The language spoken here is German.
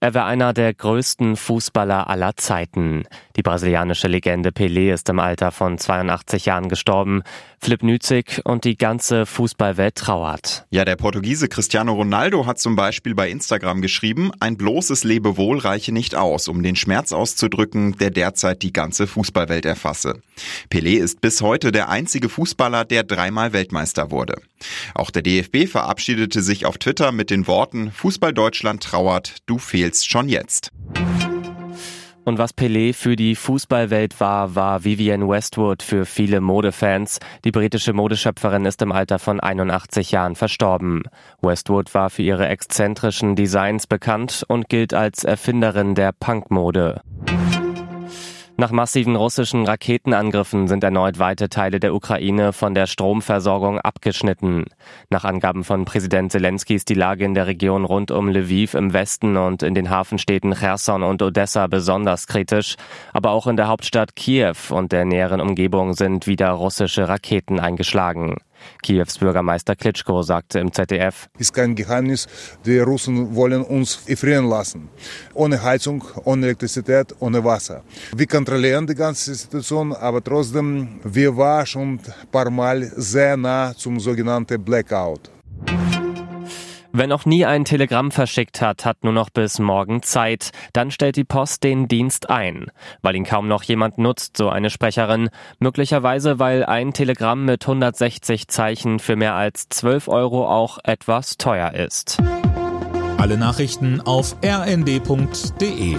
Er war einer der größten Fußballer aller Zeiten. Die brasilianische Legende Pelé ist im Alter von 82 Jahren gestorben. Flip Nützig und die ganze Fußballwelt trauert. Ja, der Portugiese Cristiano Ronaldo hat zum Beispiel bei Instagram geschrieben, ein bloßes Lebewohl reiche nicht aus, um den Schmerz auszudrücken, der derzeit die ganze Fußballwelt erfasse. Pelé ist bis heute der einzige Fußballer, der dreimal Weltmeister wurde. Auch der DFB verabschiedete sich auf Twitter mit den Worten Fußball Deutschland trauert, du fehlst schon jetzt. Und was Pelé für die Fußballwelt war, war Vivienne Westwood für viele Modefans. Die britische Modeschöpferin ist im Alter von 81 Jahren verstorben. Westwood war für ihre exzentrischen Designs bekannt und gilt als Erfinderin der Punkmode. Nach massiven russischen Raketenangriffen sind erneut weite Teile der Ukraine von der Stromversorgung abgeschnitten. Nach Angaben von Präsident Zelensky ist die Lage in der Region rund um Lviv im Westen und in den Hafenstädten Cherson und Odessa besonders kritisch. Aber auch in der Hauptstadt Kiew und der näheren Umgebung sind wieder russische Raketen eingeschlagen. Kiews Bürgermeister Klitschko sagte im ZDF. Ist kein Geheimnis, die Russen wollen uns erfrieren lassen. Ohne Heizung, ohne Elektrizität, ohne Wasser. Wir kontrollieren die ganze Situation, aber trotzdem, wir waren schon ein paar Mal sehr nah zum sogenannten Blackout. Wer noch nie ein Telegramm verschickt hat, hat nur noch bis morgen Zeit. Dann stellt die Post den Dienst ein. Weil ihn kaum noch jemand nutzt, so eine Sprecherin. Möglicherweise, weil ein Telegramm mit 160 Zeichen für mehr als 12 Euro auch etwas teuer ist. Alle Nachrichten auf rnd.de